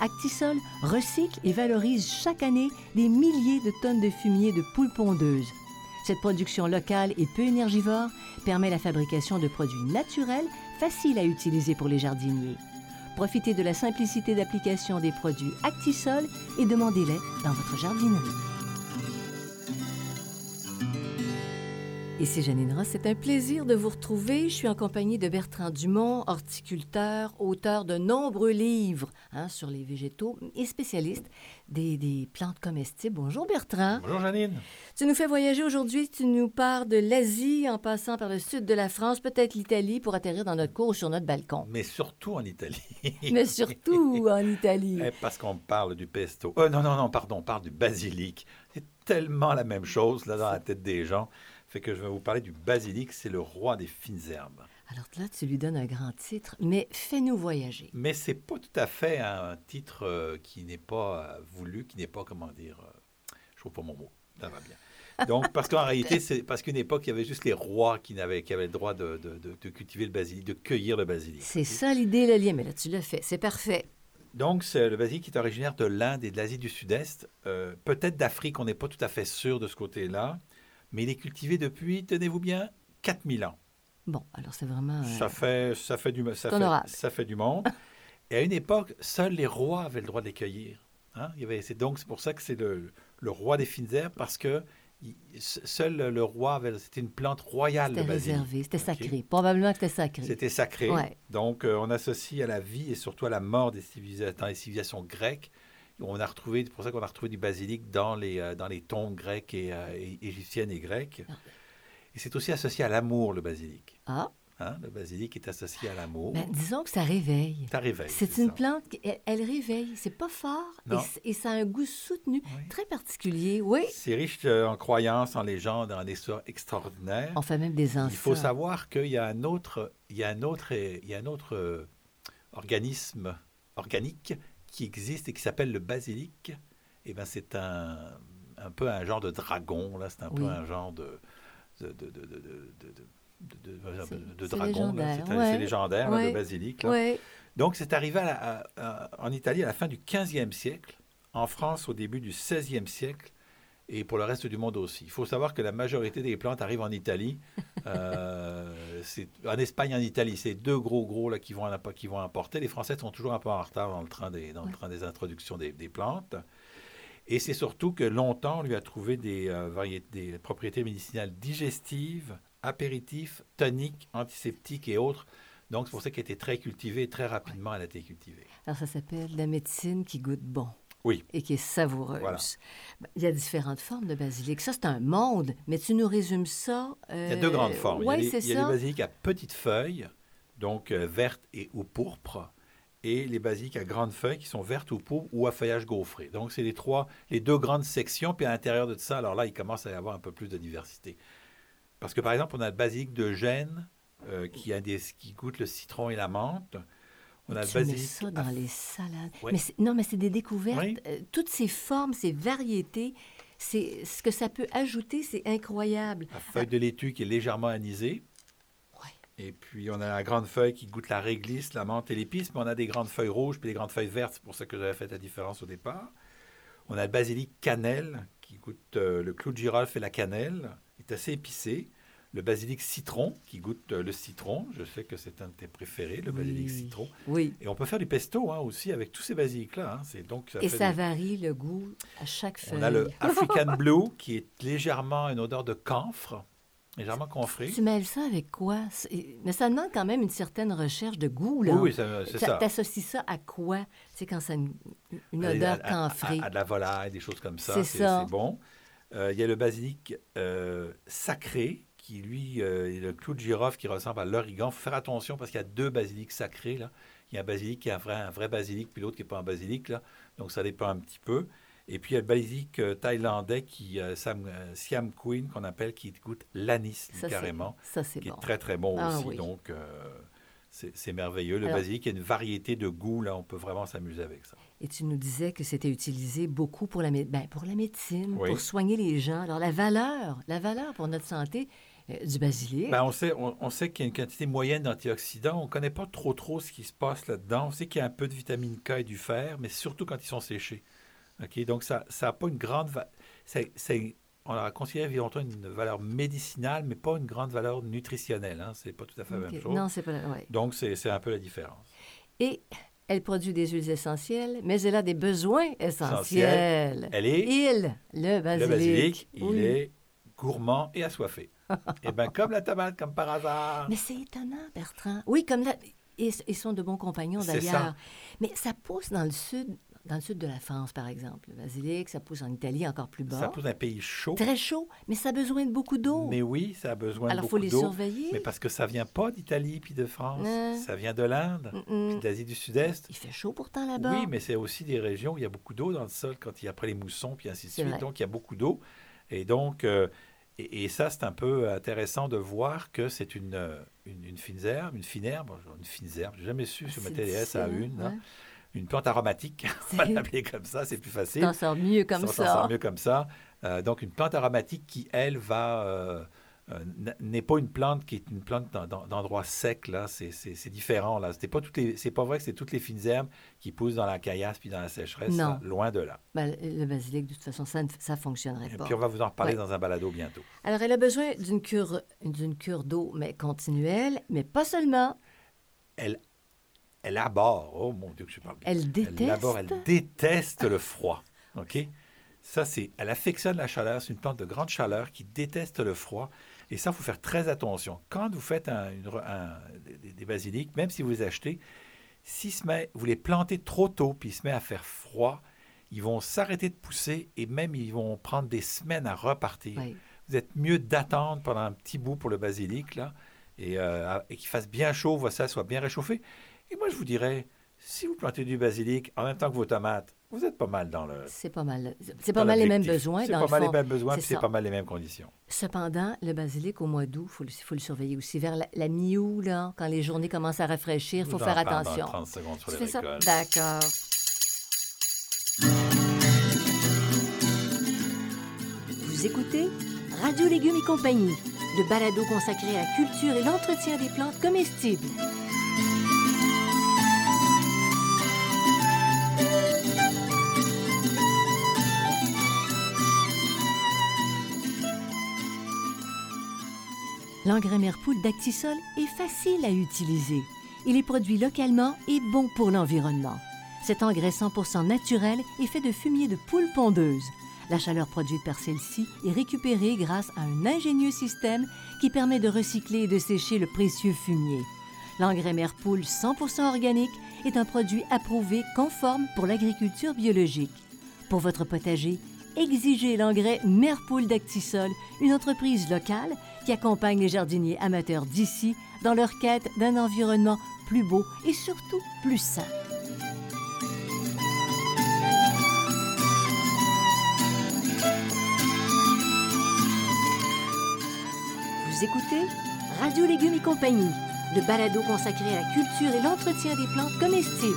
Actisol recycle et valorise chaque année des milliers de tonnes de fumier de poules pondeuses. Cette production locale et peu énergivore permet la fabrication de produits naturels faciles à utiliser pour les jardiniers. Profitez de la simplicité d'application des produits Actisol et demandez-les dans votre jardinerie. Ici Janine Ross, c'est un plaisir de vous retrouver. Je suis en compagnie de Bertrand Dumont, horticulteur, auteur de nombreux livres hein, sur les végétaux et spécialiste des, des, plantes comestibles. Bonjour Bertrand. Bonjour Janine. Tu nous fais voyager aujourd'hui, tu nous pars de l'Asie en passant par le sud de la France, peut-être l'Italie, pour atterrir dans notre cour ou sur notre balcon. Mais surtout en Italie. Mais surtout en Italie. Eh, Parce qu'on parle du pesto. Oh, non, non, non, pardon, on parle du basilic. C'est tellement la même chose là dans la tête des gens fait que je vais vous parler du basilic, c'est le roi des fines herbes. Alors là, tu lui donnes un grand titre, mais fais-nous voyager. Mais c'est pas tout à fait un titre euh, qui n'est pas euh, voulu, qui n'est pas, comment dire, euh, je trouve pas mon mot, ça va bien. Donc, parce qu'en réalité, c'est parce qu'une époque, il y avait juste les rois qui, avaient, qui avaient le droit de, de, de, de, cultiver le basilic, de cueillir le basilic. C'est ça l'idée, le lien, mais là, tu l'as fait, c'est parfait. Donc, le basilic est originaire de l'Inde et de l'Asie du Sud-Est. Peut-être d'Afrique, on n'est pas tout à fait sûr de ce côté-là mais il est cultivé depuis, tenez-vous bien, 4000 ans. Bon, alors c'est vraiment... Euh, ça, fait, ça, fait du, ça, fait, ça fait du monde. Et à une époque, seuls les rois avaient le droit de les cueillir. Hein? Il y avait, donc, c'est pour ça que c'est le, le, roi des fines herbes, parce que il, seul le roi avait... C'était une plante royale, C'était réservé, c'était okay. sacré. Probablement que c'était sacré. C'était sacré. Ouais. Donc, euh, on associe à la vie et surtout à la mort des civilisations grecques on a retrouvé, c'est pour ça qu'on a retrouvé du basilic dans les, euh, dans les tombes grecques et, euh, et, égyptiennes et grecques. Ah. Et c'est aussi associé à l'amour, le basilic. Ah. Hein, le basilic est associé à l'amour. Ben, disons que ça réveille. Ça réveille. C'est une ça. plante, elle, elle, réveille. C'est pas fort et, et, ça a un goût soutenu, oui. très particulier. Oui. C'est riche euh, en croyances, en légendes, en histoires extraordinaires. On fait même des enfants. Il faut savoir qu'il y a un autre, il y a un autre, il y a un autre organisme organique qui existe et qui s'appelle le basilic, eh ben c'est un, un peu un genre de dragon, là, c'est un oui. peu un genre de, de, de, de dragon. C'est ouais. légendaire, ouais. là, le basilic. Là. Ouais. Donc, c'est arrivé à la, à, à, en Italie à la fin du 15e siècle, en France au début du 16e siècle, et pour le reste du monde aussi. Il faut savoir que la majorité des plantes arrivent en Italie. euh, en Espagne, en Italie, c'est deux gros gros là, qui, vont, qui vont importer. Les Français sont toujours un peu en retard dans le train des, dans le train des introductions des, des plantes. Et c'est surtout que longtemps, on lui a trouvé des, euh, variétés, des propriétés médicinales digestives, apéritifs, toniques, antiseptiques et autres. Donc, c'est pour ça qu'elle a été très cultivée et très rapidement, elle a été cultivée. Alors, ça s'appelle la médecine qui goûte bon. Oui. Et qui est savoureuse. Voilà. Il y a différentes formes de basilic. Ça, c'est un monde, mais tu nous résumes ça. Euh... Il y a deux grandes formes. Oui, il y a, c'est les, il y a les basiliques à petites feuilles, donc euh, vertes et ou pourpres, et les basiliques à grandes feuilles qui sont vertes ou pourpres ou à feuillage gaufré. Donc, c'est les trois, les deux grandes sections. Puis à l'intérieur de ça, alors là, il commence à y avoir un peu plus de diversité. Parce que, par exemple, on a le basilic de Gênes euh, qui, a des, qui goûte le citron et la menthe. On a tu le basilic. ça dans les salades. Mais non, mais c'est des découvertes. Oui. Euh, toutes ces formes, ces variétés, c'est ce que ça peut ajouter, c'est incroyable. La feuille de laitue qui est légèrement anisée. Et puis, on a la grande feuille qui goûte la réglisse, la menthe et l'épice, mais on a des grandes feuilles rouges puis des grandes feuilles vertes. C'est pour ça que j'avais fait la différence au départ. On a le basilic cannelle qui goûte euh, le clou de girofle et la cannelle. Il est assez épicé le basilic citron, qui goûte le citron. Je sais que c'est un de tes préférés, le basilic citron. Oui. Et on peut faire du pesto hein, aussi avec tous ces basilics-là. Hein. C'est donc ça Et ça des... varie le goût à chaque feuille. On a le African Blue, qui est légèrement une odeur de camphre. légèrement confré. Tu mêles ça avec quoi? Mais ça demande quand même une certaine recherche de goût, là. Oui, c'est ça. T'associes ça à quoi? C'est quand ça une, une odeur camphrée. À, à, de la volaille, des choses comme ça. C'est ça. C'est bon. Euh, il y a le basilic euh, sacré, qui lui euh, est le clou de girofle qui ressemble à l'origan. Il faut faire attention parce qu'il y a deux basiliques sacrés. Là. Il y a un basilic qui est un vrai, un vrai basilic, puis l'autre qui n'est pas un basilic. Là. Donc ça dépend un petit peu. Et puis il y a le basilic thaïlandais, qui, Siam Queen, qu'on appelle, qui goûte l'anis carrément. Ça, c'est Qui est très, très bon ah aussi. Donc c'est merveilleux. Le basilic, il y a une variété de goûts. Là, on peut vraiment s'amuser avec ça. Et tu nous disais que c'était utilisé beaucoup pour la, ben, pour la médecine, pour soigner les gens. Alors, la valeur, la valeur pour notre santé euh, du basilic. Ben, on sait, on, sait qu'il y a une quantité moyenne d'antioxydants. On ne connaît pas trop, trop ce qui se passe là-dedans. On sait qu'il y a un peu de vitamine K et du fer, mais surtout quand ils sont séchés. Donc, ça n'a pas une grande... C'est, on a considéré longtemps une valeur médicinale, mais pas une grande valeur nutritionnelle. Hein? C'est pas tout à fait la même chose. Non, c'est pas... Ouais. Donc, c'est un peu la différence. Et elle produit des huiles essentielles, mais elle a des besoins essentiels. Elle est... Il, le basilic. Le basilic, il est gourmand et assoiffé. et eh bien, comme la tomate, comme par hasard. Mais c'est étonnant, Bertrand. Oui, comme la... Ils sont de bons compagnons d'ailleurs. Mais ça pousse dans le sud dans le sud de la France, par exemple. Le basilic, ça pousse en Italie encore plus bas. Ça pousse dans un pays chaud. Très chaud, mais ça a besoin de beaucoup d'eau. Mais oui, ça a besoin de beaucoup d'eau. Alors, il faut les surveiller. Mais parce que ça vient pas d'Italie puis de France. Ça vient de l'Inde, puis d'Asie du Sud-Est. Il fait chaud pourtant là-bas. Oui, mais c'est aussi des régions où il y a beaucoup d'eau dans le sol quand il y a après les moussons, puis ainsi de suite. Donc, il y a beaucoup d'eau. Et donc, euh, et, ça, c'est un peu intéressant de voir que c'est une, une, une fine herbe, une fine herbe, une fine herbe. J'ai jamais su si on mettait les S à une. Hein une plante aromatique, on va l'appeler comme ça, c'est plus facile. T'en sors mieux comme ça. T'en sors mieux comme ça. Euh, donc une plante aromatique qui, elle, va... Euh, euh, n'est pas une plante qui est une plante d'endroit sec, là, c'est différent, là. C'est pas, toutes les, pas vrai que c'est toutes les fines herbes qui poussent dans la caillasse puis dans la sécheresse, non. loin de là. Ben, le basilic, de toute façon, ça ne ça fonctionnerait pas. Et puis on va vous en reparler dans un balado bientôt. Alors, elle a besoin d'une cure, d'une cure d'eau, mais continuelle, mais pas seulement. Elle elle aborde, oh mon Dieu que je parle Elle déteste. Elle, aborde, elle déteste le froid. OK? Ça, c'est. Elle affectionne la chaleur. C'est une plante de grande chaleur qui déteste le froid. Et ça, il faut faire très attention. Quand vous faites un, des, basiliques, même si vous les achetez, si se met, vous les plantez trop tôt, puis il se met à faire froid, ils vont s'arrêter de pousser et même ils vont prendre des semaines à repartir. Vous êtes mieux d'attendre pendant un petit bout pour le basilic, là, et, euh, et qu'il fasse bien chaud, ça soit bien réchauffé. Et moi, je vous dirais, si vous plantez du basilic en même temps que vos tomates, vous êtes pas mal dans le. C'est pas mal. C'est pas mal les mêmes besoins. C'est pas mal les mêmes besoins, puis c'est pas mal les mêmes conditions. Cependant, le basilic au mois d'août, il faut, le surveiller aussi. Vers la, mi-août, là, quand les journées commencent à rafraîchir, il faut faire attention. Dans 30 secondes sur tu fais ça? D'accord. Vous écoutez Radio Légumes et compagnie, le balado consacré à la culture et l'entretien des plantes comestibles. L'engrais Merpoule d'Actisol est facile à utiliser. Il est produit localement et bon pour l'environnement. Cet engrais 100% naturel est fait de fumier de poule pondeuse. La chaleur produite par celle-ci est récupérée grâce à un ingénieux système qui permet de recycler et de sécher le précieux fumier. L'engrais Merpoule 100% organique est un produit approuvé conforme pour l'agriculture biologique. Pour votre potager, exigez l'engrais Merpoule d'Actisol, une entreprise locale accompagne les jardiniers amateurs d'ici dans leur quête d'un environnement plus beau et surtout plus sain. Vous écoutez Radio Légumes et compagnie, le balado consacré à la culture et l'entretien des plantes comestibles.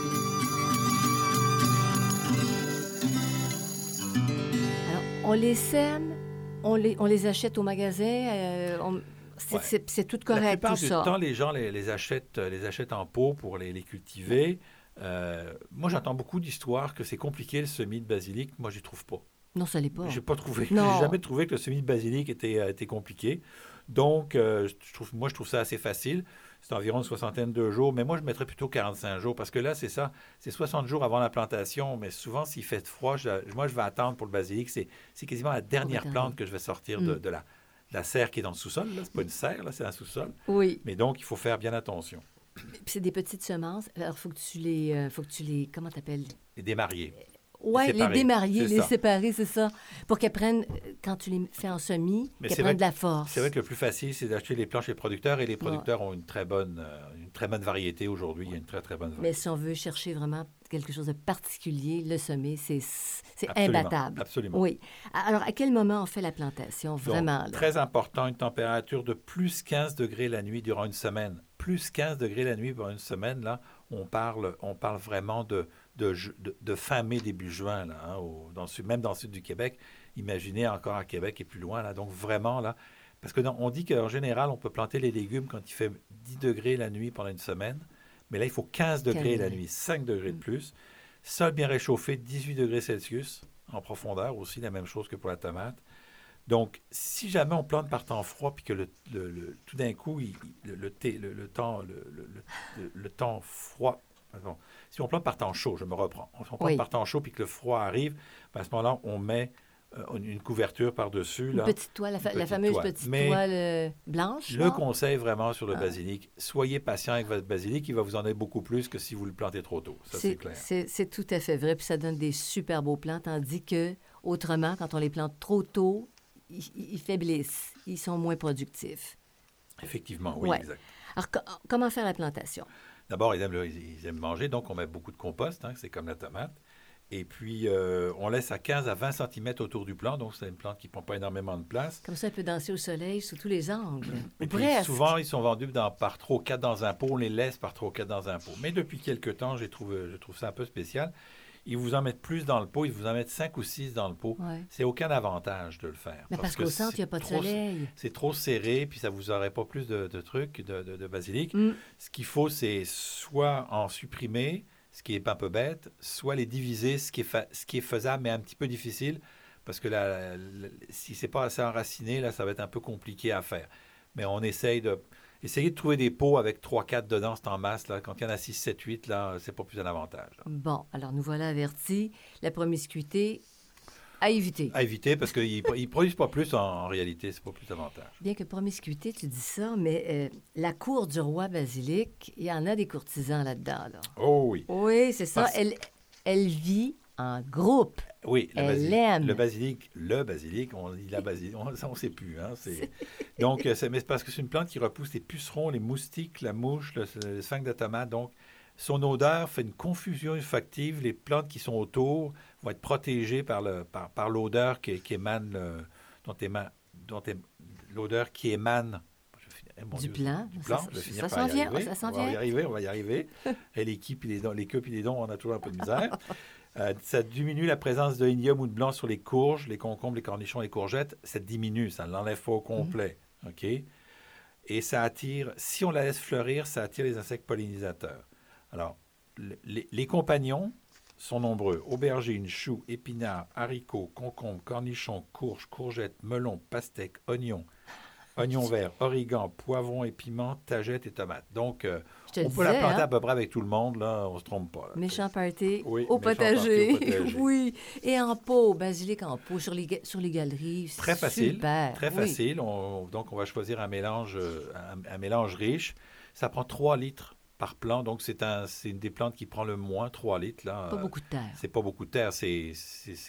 On les sème on les, on les achète au magasin. Euh, c'est tout correct, La plupart du temps, les gens les, achètent, les achètent en pot pour les, les cultiver. Euh, moi, j'entends beaucoup d'histoires que c'est compliqué le semis de basilic. Moi, je n'y trouve pas. Non, ça l'est pas. J'ai pas trouvé. J'ai jamais trouvé que le semis de basilic était, euh, était compliqué. Donc, je trouve, moi, je trouve ça assez facile c'est environ une soixantaine de jours. Mais moi, je mettrais plutôt 45 jours parce que là, c'est ça, c'est 60 jours avant la plantation. Mais souvent, s'il fait froid, moi, je vais attendre pour le basilic. C'est, quasiment la dernière plante que je vais sortir de, mm. la, la serre qui est dans le sous-sol. Ce n'est pas une serre, là, c'est un sous-sol. Oui. Mais donc, il faut faire bien attention. Puis c'est des petites semences. Alors, faut que tu les, euh, faut que tu les, comment t'appelles? Les démariés. Oui, les démarier, les ça. séparer, c'est ça. Pour qu'elles prennent, euh, quand tu les fais en semis, qu'elles prennent de la force. C'est vrai que le plus facile, c'est d'acheter les planches chez les producteurs et les producteurs ont une très bonne, euh, une très bonne variété aujourd'hui. Il y a une très, très bonne variété. Mais si on veut chercher vraiment quelque chose de particulier, le semer, c'est imbattable. absolument. Oui. Alors, à quel moment on fait la plantation, vraiment? très important, une température de plus 15 degrés la nuit durant une semaine. Plus 15 degrés la nuit durant une semaine, là, on parle, on parle vraiment de, de, ju- de- de fin mai, début juin, là, hein, au- dans le sud- même dans le sud du Québec. Imaginez encore à Québec et plus loin, là. Donc, vraiment, là, parce que non, on dit qu'en général, on peut planter les légumes quand il fait 10 degrés la nuit pendant une semaine. Mais là, il faut 15 degrés la nuit, 5 degrés de Mm. plus. Sol bien réchauffé, 18 degrés Celsius en profondeur aussi, la même chose que pour la tomate. Donc, si jamais on plante par temps froid, puis que le, le- le- tout d'un coup, il- temps, le- le temps froid, si on plante par temps chaud, je me reprends, si on plante Oui. par temps chaud, puis que le froid arrive, ben, à ce moment-là, on met euh, une couverture par-dessus. Une petite toile, la, fa- fameuse toile. petite Mais toile euh, blanche. Le conseil vraiment sur le Ah. basilic, soyez patient avec votre basilic, il va vous en être beaucoup plus que si vous le plantez trop tôt. Ça, c'est clair. c'est- c'est tout à fait vrai, puis ça donne des super beaux plants, tandis que, autrement, quand on les plante trop tôt, ils, ils faiblissent, ils sont moins productifs. Effectivement, oui, Ouais. exact. Alors, co- comment faire la plantation? D'abord, ils aiment, le- ils aiment manger, donc on met beaucoup de compost, hein, c'est comme la tomate. Et puis, euh, on laisse à 15 à 20 cm autour du plant, donc c'est une plante qui ne prend pas énormément de place. Comme ça, elle peut danser au soleil sous tous les angles. Et puis, souvent, ils sont vendus dans- par 3 ou 4 dans un pot, on les laisse par 3 ou 4 dans un pot. Mais depuis quelques temps, j'ai trouvé, je trouve ça un peu spécial. Ils vous en mettent plus dans le pot, ils vous en mettent 5 ou 6 dans le pot. Ouais. C'est aucun avantage de le faire. Mais parce, que qu'au centre, il n'y a pas de trop- soleil. C'est trop serré, puis ça vous aurait pas plus de, de trucs, de, de- de basilic. Mm. Ce qu'il faut, c'est soit en supprimer, ce qui est un peu bête, soit les diviser, ce qui est, fa- ce qui est faisable, mais un petit peu difficile, parce que là, si c'est pas assez enraciné, là, ça va être un peu compliqué à faire. Mais on essaye de... Essayez de trouver des pots avec 3-4 dedans, c'est en masse. Là. Quand il y en a 6, 7, 8, là, c'est pas plus un avantage. là. Bon, alors nous voilà avertis. La promiscuité à éviter. À éviter, parce qu'ils ne produisent pas plus en, en réalité, c'est pas plus avantage. Bien que promiscuité, tu dis ça, mais euh, la cour du roi basilic, il y en a des courtisans là-dedans. Là. Oh oui. Oui, c'est ça. Parce- Elle, elle vit en groupe. Oui, le basilic, aime. le basilic, le basilic, on dit la basilic, on, ça on sait plus. Hein, donc, euh, c'est, mais c'est parce que c'est une plante qui repousse les pucerons, les moustiques, la mouche, le, le sphinx de tomate. Donc, son odeur fait une confusion olfactive. Les plantes qui sont autour vont être protégées par, le, par, par l'odeur qui, qui émane, le- dont l'odeur qui émane Du Dieu, plan. du Ça- plan. S'en vient, ça s'en On va y vient. arriver, on va y arriver. Et les, queues et les dons, on a toujours un peu de misère. Euh, ça diminue la présence de igname ou de blanc sur les courges, les concombres, les cornichons, les courgettes. Ça diminue, ça ne l'enlève pas au complet. OK? Et ça attire, si on la laisse fleurir, ça attire les insectes pollinisateurs. Alors, le- les, les compagnons sont nombreux. Aubergines, choux, épinards, haricots, concombres, cornichons, courges, courgettes, melons, pastèques, oignons, oignons verts, origan, poivrons et piments, tagettes et tomates. Donc, euh, Je te on peut la planter hein, à peu près avec tout le monde, là, on se trompe pas. là. méchant party Oui, au potager. au potager. oui. Et en pot, basilic en pot, sur les, sur les galeries. Très facile, Super. Très Oui. facile. On- donc, on va choisir un mélange, un, un mélange riche. Ça prend 3 litres par plant. Donc, c'est un, une des plantes qui prend le moins 3 litres. Là. Pas beaucoup de terre. C'est pas beaucoup de terre, c'est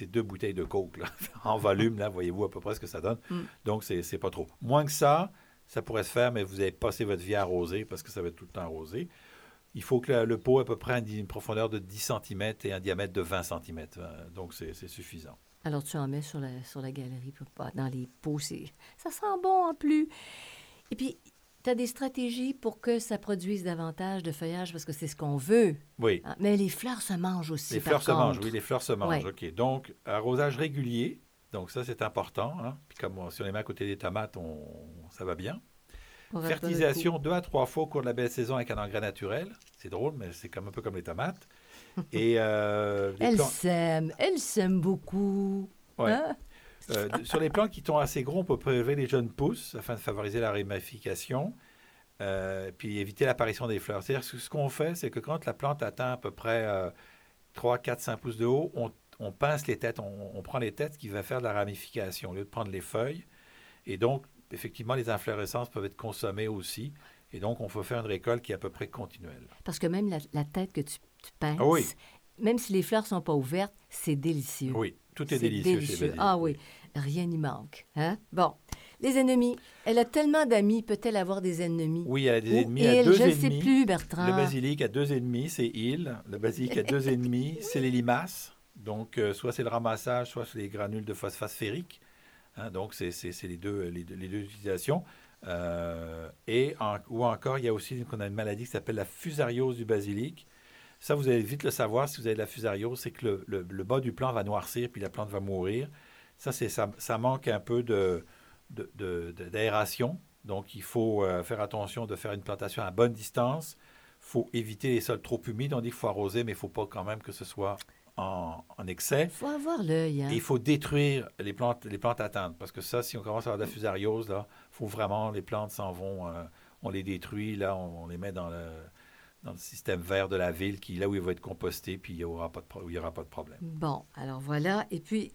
deux bouteilles de coke là. en volume, là, voyez-vous à peu près ce que ça donne. Mm. Donc, c'est c'est pas trop. Moins que ça, ça pourrait se faire, mais vous avez passé votre vie à arroser parce que ça va être tout le temps arrosé. Il faut que le pot ait à peu près une, profondeur de 10 cm et un diamètre de 20 cm. Donc, c'est suffisant. Alors, tu en mets sur la, sur la galerie, dans les pots. Ça sent bon en plus. Et puis, tu as des stratégies pour que ça produise davantage de feuillage, parce que c'est ce qu'on veut. Oui. hein. Mais les fleurs se mangent aussi. Les par fleurs se mangent, oui, les fleurs se mangent. OK. Donc, arrosage régulier. Donc, ça, c'est important. hein. Puis, comme on- si on les met à côté des tomates, on, ça va bien. On. Fertilisation deux à trois fois au cours de la belle saison avec un engrais naturel. C'est drôle, mais c'est comme un peu comme les tomates. Et euh, les Elle plants- s'aime. Elle s'aime beaucoup. Ouais. Hein? Euh, sur les plants qui sont assez gros, on peut prélever les jeunes pousses afin de favoriser la rémification, euh, puis éviter l'apparition des fleurs. C'est-à-dire que ce qu'on fait, c'est que quand la plante atteint à peu près euh, 3, 4, 5 pouces de haut, on, on pince les têtes, on, on prend les têtes qui va faire de la ramification au lieu de prendre les feuilles. Et donc, effectivement, les inflorescences peuvent être consommées aussi. Et donc, on faut faire une récolte qui est à peu près continuelle. Parce que même la, la tête que tu, tu pinces, Ah oui. même si les fleurs sont pas ouvertes, c'est délicieux. Oui, tout est, délicieux, chez Basilic. Ah oui, rien n'y manque. Hein? Bon, les ennemis. Elle a tellement d'amis, peut-elle avoir des ennemis? Oui, elle a des Ou ennemis à il, deux je ne sais plus, Bertrand. Le basilic a deux ennemis, c'est il. Le basilic a deux ennemis, c'est les limaces. Donc, euh, soit c'est le ramassage, soit c'est les granules de phosphate ferrique. Hein, donc, c'est les deux, les, deux, les deux utilisations. Euh, et ou encore, il y a aussi qu'on a une maladie qui s'appelle la fusariose du basilic. Ça, vous allez vite le savoir si vous avez de la fusariose, c'est que le, le- bas du plant va noircir puis la plante va mourir. Ça, ça, ça manque un peu de de- de- d'aération. Donc, il faut euh, faire attention de faire une plantation à bonne distance. Il faut éviter les sols trop humides. On dit qu'il faut arroser, mais il ne faut pas quand même que ce soit en, en excès. Il faut avoir l'œil. Hein? Il faut détruire les plantes, les plantes atteintes. Parce que ça, si on commence à avoir de la fusariose, là, faut vraiment, les plantes s'en vont, euh, on les détruit, là, on, on les met dans le, dans le système vert de la ville, qui, là où il va être composté, puis il n'y aura, pas de il y aura pas de problème. Bon, alors voilà. Et puis,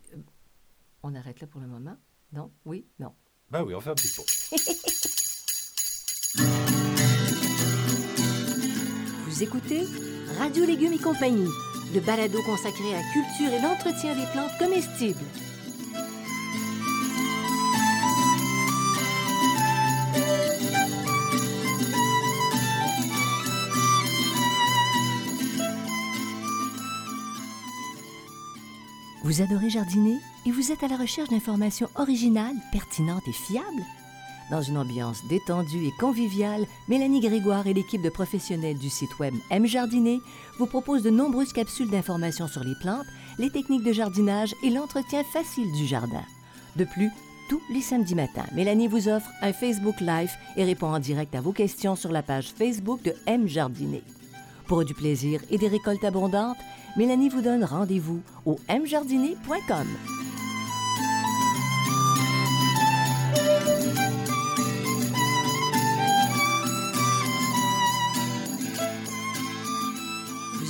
on arrête là pour le moment? Non? Oui? Non. Ben oui, on fait un petit pot. Vous écoutez Radio Légumes et compagnie, le balado consacré à la culture et l'entretien des plantes comestibles. Vous adorez jardiner et vous êtes à la recherche d'informations originales, pertinentes et fiables? Dans une ambiance détendue et conviviale, Mélanie Grégoire et l'équipe de professionnels du site web M Jardiner vous proposent de nombreuses capsules d'informations sur les plantes, les techniques de jardinage et l'entretien facile du jardin. De plus, tous les samedis matins, Mélanie vous offre un Facebook Live et répond en direct à vos questions sur la page Facebook de M Jardiner. Pour du plaisir et des récoltes abondantes, Mélanie vous donne rendez-vous au mjardiner.com.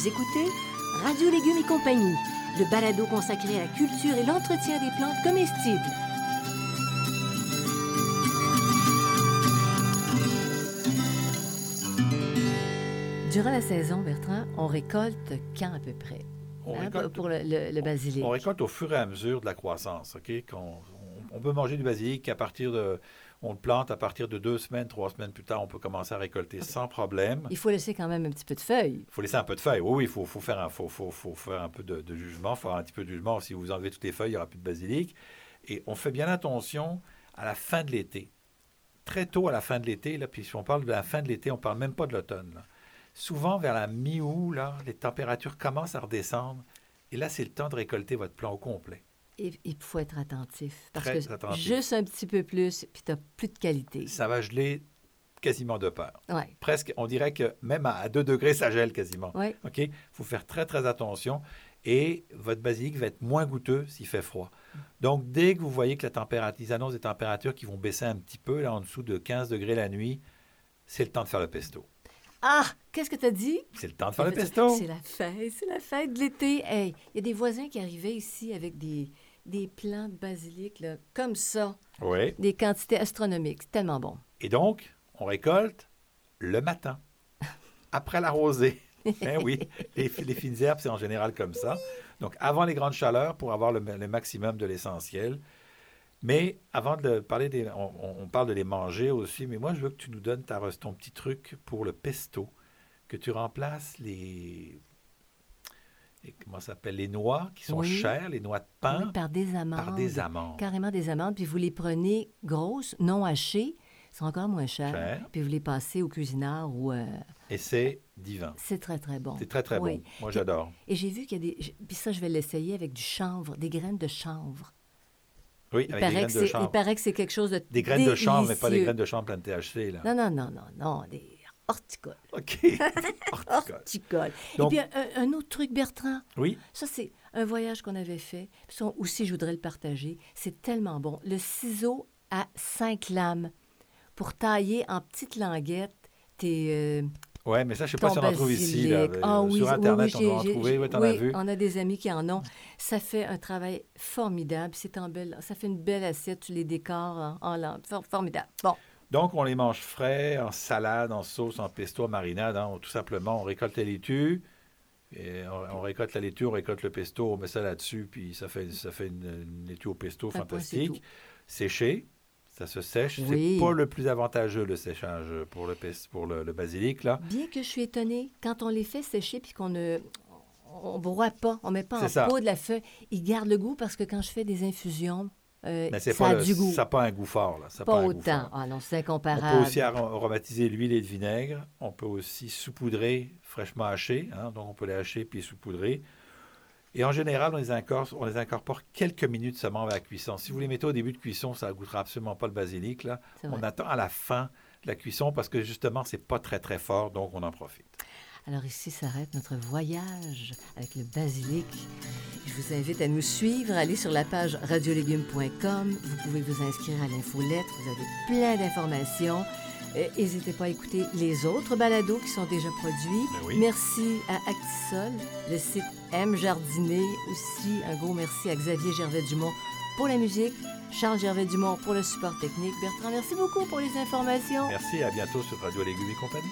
Vous écoutez Radio Légumes et compagnie, le balado consacré à la culture et l'entretien des plantes comestibles. Durant la saison, Bertrand, on récolte quand à peu près? On Hein, récolte- pour le, le- le basilic. On récolte au fur et à mesure de la croissance. OK? Qu'on- on, on peut manger du basilic à partir de. On le plante à partir de deux semaines, trois semaines plus tard, on peut commencer à récolter sans problème. Il faut laisser quand même un petit peu de feuilles. Il faut laisser un peu de feuilles. Oui, oui, il faut, faut faire, un, faut, faut- faut faire un peu de, de jugement. Il faut avoir un petit peu de jugement. Si vous enlevez toutes les feuilles, il n'y aura plus de basilic. Et on fait bien attention à la fin de l'été. Très tôt à la fin de l'été, là, puis si on parle de la fin de l'été, on ne parle même pas de l'automne. Souvent, vers la mi-août, là, les températures commencent à redescendre. Et là, c'est le temps de récolter votre plant au complet. Et il faut être attentif. Parce Très que attentif. juste un petit peu plus, puis tu n'as plus de qualité. Ça va geler quasiment de peur. Ouais. Presque, on dirait que même à 2 degrés, ça gèle quasiment. Ouais. OK? Il faut faire très, très attention. Et votre basilic va être moins goûteux s'il fait froid. Donc, dès que vous voyez que la température, ils annoncent des températures qui vont baisser un petit peu, là, en dessous de 15 degrés la nuit, c'est le temps de faire le pesto. Ah, qu'est-ce que tu as dit? C'est le temps de faire le pesto. C'est la fête, c'est la fête de l'été. Hey, il y a des voisins qui arrivaient ici avec des, des plants de basilic, là, comme ça, Oui. des quantités astronomiques. C'est tellement bon. Et donc, on récolte le matin, après la rosée. Ben oui, les, les fines herbes, c'est en général comme ça. Donc, avant les grandes chaleurs, pour avoir le, le maximum de l'essentiel. Mais avant de parler des... On, parle de les manger aussi, mais moi, je veux que tu nous donnes ta, ton petit truc pour le pesto, que tu remplaces les... comment ça s'appelle? Les noix qui sont Oui. chères, les noix de pain, Oui, par des amandes. par des amandes. Carrément des amandes, puis vous les prenez grosses, non hachées, sont encore moins chères. Puis vous les passez au cuisineur ou... euh, Et c'est divin. c'est très, très bon. C'est très, très Oui. bon. Moi, j'adore. Et j'ai vu qu'il y a des... Puis ça, je vais l'essayer avec du chanvre, des graines de chanvre. Oui, Il avec des graines de c'est, il chanvre. paraît que c'est quelque chose de Des graines de chanvre, mais pas des graines de chanvre pleines de THC, là. Non, non, non, non, non, des horticoles. OK. Horticole. Horticoles. Donc- Et puis, un, un autre truc, Bertrand, Oui, ça, c'est un voyage qu'on avait fait. Ça aussi, je voudrais le partager. C'est tellement bon. Le ciseau à cinq lames pour tailler en petites languettes tes, euh, Oui, mais ça, je ne sais pas si on en trouve ici. Là. Ah Euh, oui, Sur oui, Internet, oui, on va en trouver. Oui, t'en oui, as vu. on a des amis qui en ont. Ça fait un travail formidable. C'est en belle, ça fait une belle assiette. Tu les décores en, en lampe. For- Formidable. Bon, Donc, on les mange frais, en salade, en sauce, en pesto, en marinade. hein. Tout simplement, on récolte la laitue. Et on, on récolte la laitue, on récolte le pesto, on met ça là-dessus, puis ça fait, ça fait une, une laitue au pesto fantastique. Séché, ça se sèche. Oui. C'est pas le plus avantageux, le séchage, pour le, pour le, le basilic. Là. bien que je suis étonnée, quand on les fait sécher puis qu'on ne on broie pas, on met pas en ça. peau de la feuille, ils gardent le goût parce que quand je fais des infusions, euh, Mais c'est ça pas a le- du goût. Ça n'a pas un goût fort. Là. Ça pas autant. fort. Ah non, c'est On peut aussi ar- aromatiser l'huile et le vinaigre. On peut aussi saupoudrer fraîchement haché. hein. donc, on peut les hacher puis saupoudrer. Et en général, on les, incorpore, on les incorpore quelques minutes seulement avant la cuisson. Si vous les mettez au début de cuisson, ça ne goûtera absolument pas le basilic. Là. On attend à la fin de la cuisson parce que justement, c'est pas très très fort, donc on en profite. Alors ici s'arrête notre voyage avec le basilic. Je vous invite à nous suivre, aller sur la page radiolégumes.com. Vous pouvez vous inscrire à l'infolettre, vous avez plein d'informations. Euh, N'hésitez pas à écouter les autres balados qui sont déjà produits. Ben oui. Merci à Actisol, le site M Jardinet. Aussi, un gros merci à Xavier Gervais-Dumont pour la musique, Charles Gervais-Dumont pour le support technique. Bertrand, merci beaucoup pour les informations. Merci, à bientôt sur Radio Légumes et compagnie.